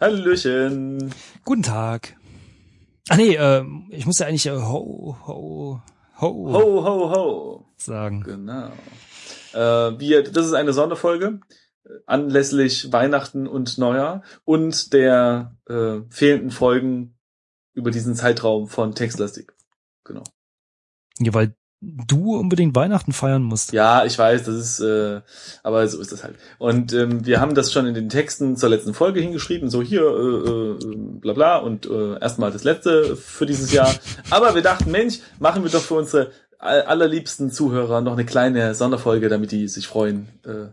Hallöchen. Guten Tag. Ah nee, äh, ich muss ja eigentlich äh, ho, ho, ho, Ho, ho, ho. sagen. Genau. Äh, wir, das ist eine Sonderfolge äh, anlässlich Weihnachten und Neujahr und der äh, fehlenden Folgen über diesen Zeitraum von Textlastik. Genau. Ja, weil du unbedingt Weihnachten feiern musst. Ja, ich weiß, das ist, äh, aber so ist das halt. Und ähm, wir haben das schon in den Texten zur letzten Folge hingeschrieben, so hier, äh, äh, bla bla und äh, erstmal das letzte für dieses Jahr. Aber wir dachten, Mensch, machen wir doch für unsere all- allerliebsten Zuhörer noch eine kleine Sonderfolge, damit die sich freuen. Äh,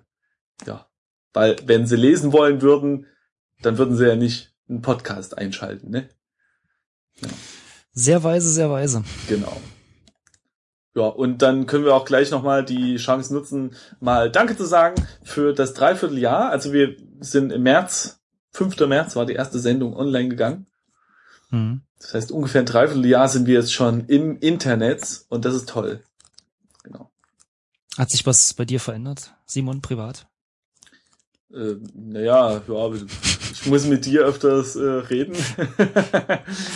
ja, weil wenn sie lesen wollen würden, dann würden sie ja nicht einen Podcast einschalten, ne? Sehr weise, sehr weise. Genau. Ja, und dann können wir auch gleich nochmal die Chance nutzen, mal Danke zu sagen für das Dreivierteljahr. Also wir sind im März, 5. März war die erste Sendung online gegangen. Mhm. Das heißt, ungefähr ein Dreivierteljahr sind wir jetzt schon im Internet und das ist toll. Genau. Hat sich was bei dir verändert, Simon, privat? Äh, naja, ja, ich muss mit dir öfters äh, reden.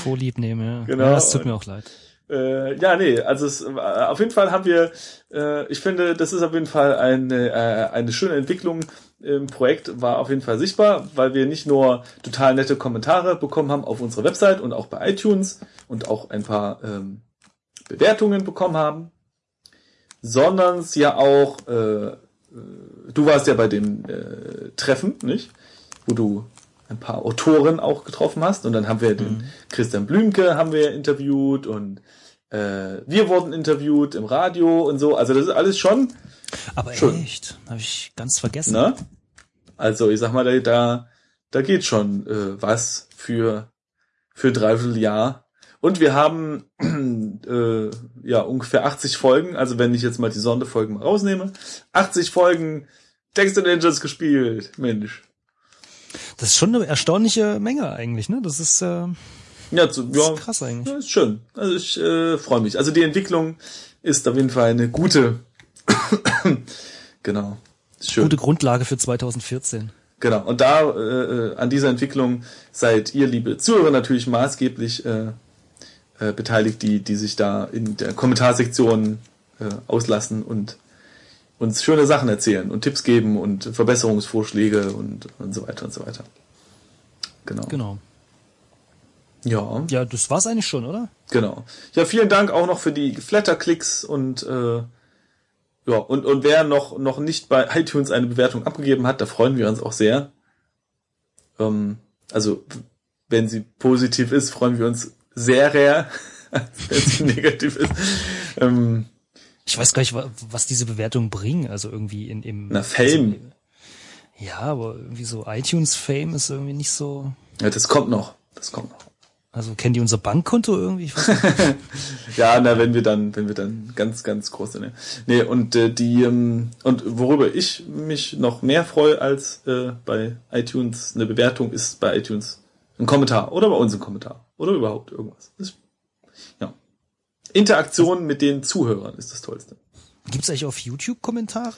Vorlieb nehmen, ja. Genau. Ja, das tut mir auch leid. Äh, ja, nee, also es, äh, auf jeden Fall haben wir, äh, ich finde, das ist auf jeden Fall eine, äh, eine schöne Entwicklung im Projekt, war auf jeden Fall sichtbar, weil wir nicht nur total nette Kommentare bekommen haben auf unserer Website und auch bei iTunes und auch ein paar ähm, Bewertungen bekommen haben, sondern es ja auch, äh, äh, du warst ja bei dem äh, Treffen, nicht? Wo du ein paar Autoren auch getroffen hast und dann haben wir den Christian Blümke haben wir interviewt und äh, wir wurden interviewt im Radio und so. Also das ist alles schon, Aber Schön. echt, habe ich ganz vergessen. ne? Also ich sag mal, da da, da geht schon äh, was für für dreiviertel Jahr. Und wir haben äh, ja ungefähr 80 Folgen, also wenn ich jetzt mal die Sonderfolgen mal rausnehme, 80 Folgen Text and Angels gespielt. Mensch. Das ist schon eine erstaunliche Menge eigentlich, ne? Das ist, äh, Ja, zu, das ja ist krass eigentlich. Ja, ist schön. Also ich äh, freue mich. Also die Entwicklung ist auf jeden Fall eine gute. genau. Schön. Gute Grundlage für 2014. Genau. Und da äh, äh, an dieser Entwicklung seid ihr, liebe Zuhörer, natürlich maßgeblich äh, äh, beteiligt, die, die sich da in der Kommentarsektion äh, auslassen und uns schöne Sachen erzählen und Tipps geben und Verbesserungsvorschläge und, und so weiter und so weiter. Genau. Genau. Ja. Ja, das war's eigentlich schon, oder? Genau. Ja, vielen Dank auch noch für die Flatter-Klicks und äh, ja, und, und wer noch, noch nicht bei iTunes eine Bewertung abgegeben hat, da freuen wir uns auch sehr. Ähm, also, wenn sie positiv ist, freuen wir uns sehr sehr, wenn sie negativ ist. Ähm, Ich weiß gar nicht, wa- was diese Bewertungen bringen. Also irgendwie in im Na, Fame. Also, ja, aber irgendwie so iTunes-Fame ist irgendwie nicht so. ja, das kommt noch. Das kommt noch. Also kennen die unser Bankkonto irgendwie? Ich. Ja, na, wenn wir dann, wenn wir dann ganz, ganz groß sind. Ne? Nee, und äh, die, ähm, und worüber ich mich noch mehr freue als äh, bei iTunes eine Bewertung, ist bei iTunes ein Kommentar oder bei uns ein Kommentar. Oder überhaupt irgendwas. Das, ja. Interaktion mit den Zuhörern ist das Tollste. Gibt's eigentlich auf YouTube Kommentare?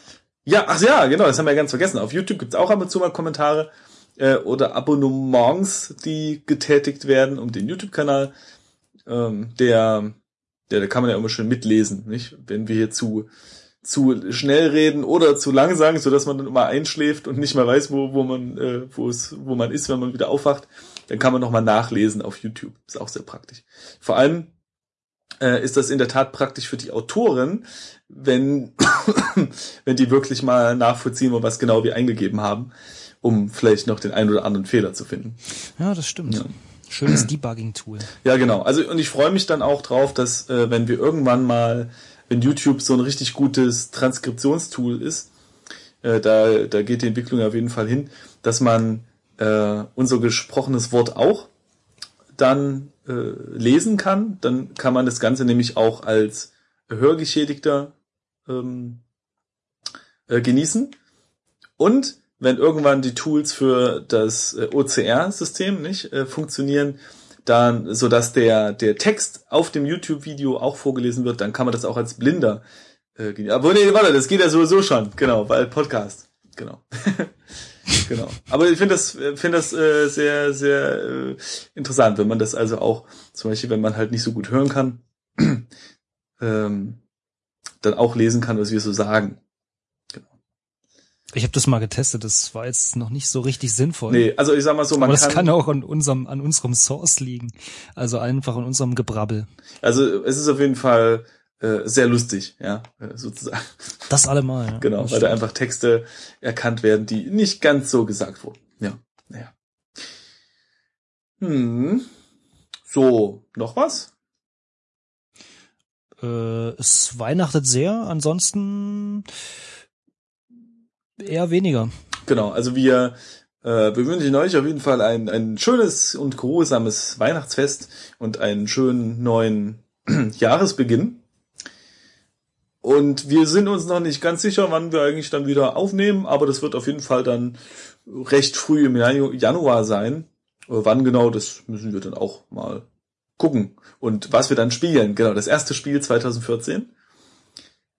Ja, ach ja, genau, das haben wir ganz vergessen. Auf YouTube gibt's auch ab und zu mal Kommentare äh, oder Abonnements, die getätigt werden um den YouTube-Kanal. Ähm, der, der, da kann man ja immer schön mitlesen, nicht? Wenn wir hier zu zu schnell reden oder zu lang sagen, so dass man dann immer einschläft und nicht mehr weiß, wo, wo man, äh, wo es, wo man ist, wenn man wieder aufwacht, dann kann man nochmal nachlesen auf YouTube. Ist auch sehr praktisch. Vor allem äh, ist das in der Tat praktisch für die Autoren, wenn, wenn die wirklich mal nachvollziehen, was genau wir eingegeben haben, um vielleicht noch den einen oder anderen Fehler zu finden. Ja, das stimmt. Ja. Schönes Debugging-Tool. Ja, genau. Also und ich freue mich dann auch drauf, dass äh, wenn wir irgendwann mal, wenn YouTube so ein richtig gutes Transkriptionstool ist, äh, da, da geht die Entwicklung auf jeden Fall hin, dass man äh, unser gesprochenes Wort auch dann äh, lesen kann. Dann kann man das Ganze nämlich auch als Hörgeschädigter ähm, äh, genießen. Und wenn irgendwann die Tools für das äh, OCR-System nicht äh, funktionieren, dann, so dass der der Text auf dem YouTube-Video auch vorgelesen wird, dann kann man das auch als Blinder äh, genießen. Aber nee, warte, das geht ja sowieso schon, genau, weil Podcast, genau. Genau. Aber ich finde das, finde das äh, sehr, sehr äh, interessant, wenn man das also auch, zum Beispiel, wenn man halt nicht so gut hören kann, ähm, dann auch lesen kann, was wir so sagen. Ich habe das mal getestet, das war jetzt noch nicht so richtig sinnvoll. Nee, also ich sag mal so, man Aber das kann, kann auch an unserem, an unserem Source liegen. Also einfach an unserem Gebrabbel. also es ist auf jeden Fall äh, sehr lustig, ja, äh, sozusagen. Das allemal. Ja. Genau, weil da stimmt. einfach Texte erkannt werden, die nicht ganz so gesagt wurden. Ja, naja. Hm. So, noch was? Äh, es weihnachtet sehr, ansonsten eher weniger. Genau, also wir, äh, wir wünschen euch auf jeden Fall ein, ein schönes und geruhsames Weihnachtsfest und einen schönen neuen Jahresbeginn. Und wir sind uns noch nicht ganz sicher, wann wir eigentlich dann wieder aufnehmen, aber das wird auf jeden Fall dann recht früh im Janu- Januar sein. Äh, Wann genau, das müssen wir dann auch mal gucken. Und was wir dann spielen, genau, das erste Spiel 2014.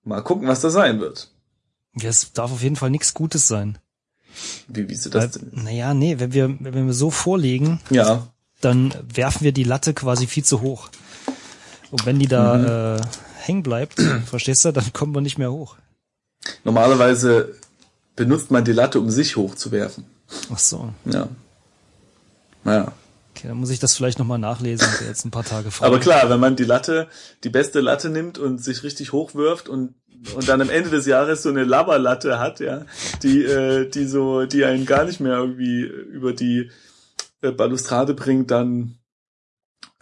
Mal gucken, was das sein wird. Ja, es darf auf jeden Fall nichts Gutes sein. Wie, wie sie Weil, das denn? naja, nee, wenn wir, wenn wir so vorlegen, Ja, dann werfen wir die Latte quasi viel zu hoch. Und wenn die da äh, hängen bleibt, verstehst du, dann kommen wir nicht mehr hoch. Normalerweise benutzt man die Latte, um sich hochzuwerfen. Ach so. Ja. Naja. Okay, dann muss ich das vielleicht nochmal nachlesen, jetzt ein paar Tage frei. Aber klar, wenn man die Latte, die beste Latte nimmt und sich richtig hochwirft und und dann am Ende des Jahres so eine Labberlatte hat, ja, die äh, die so, die einen gar nicht mehr irgendwie über die äh, Balustrade bringt, dann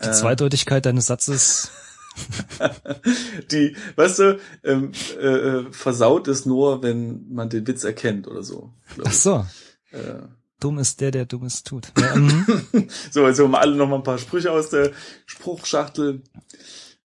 Die äh, Zweideutigkeit deines Satzes, die, weißt du, ähm, äh, äh, versaut es nur, wenn man den Witz erkennt oder so. ach so, Äh, dumm ist der, der Dummes tut. Ja, mhm. So, also mal alle noch mal ein paar Sprüche aus der Spruchschachtel.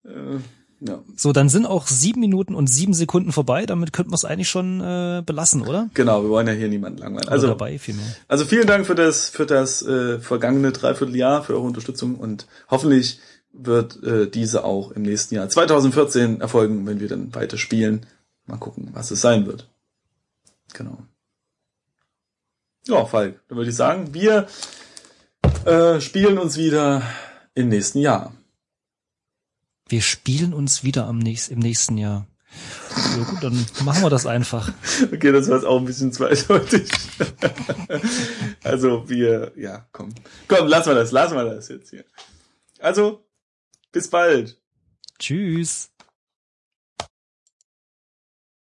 Äh, ja. so, dann sind auch sieben Minuten und sieben Sekunden vorbei, damit könnten wir es eigentlich schon äh, belassen, oder? Genau, wir wollen ja hier niemanden langweilen. Oder Also, dabei vielmehr. also vielen Dank für das, für das äh, vergangene Dreivierteljahr, für eure Unterstützung und hoffentlich wird äh, diese auch im nächsten Jahr 2014 erfolgen, wenn wir dann weiter spielen. Mal gucken, was es sein wird. Genau. Ja, Falk, dann würde ich sagen, wir äh, spielen uns wieder im nächsten Jahr. Wir spielen uns wieder am nächsten, im nächsten Jahr. Ja gut, dann machen wir das einfach. Okay, das war jetzt auch ein bisschen zweideutig. also wir, ja, komm. Komm, lassen wir das, lassen wir das jetzt hier. Also, bis bald. Tschüss.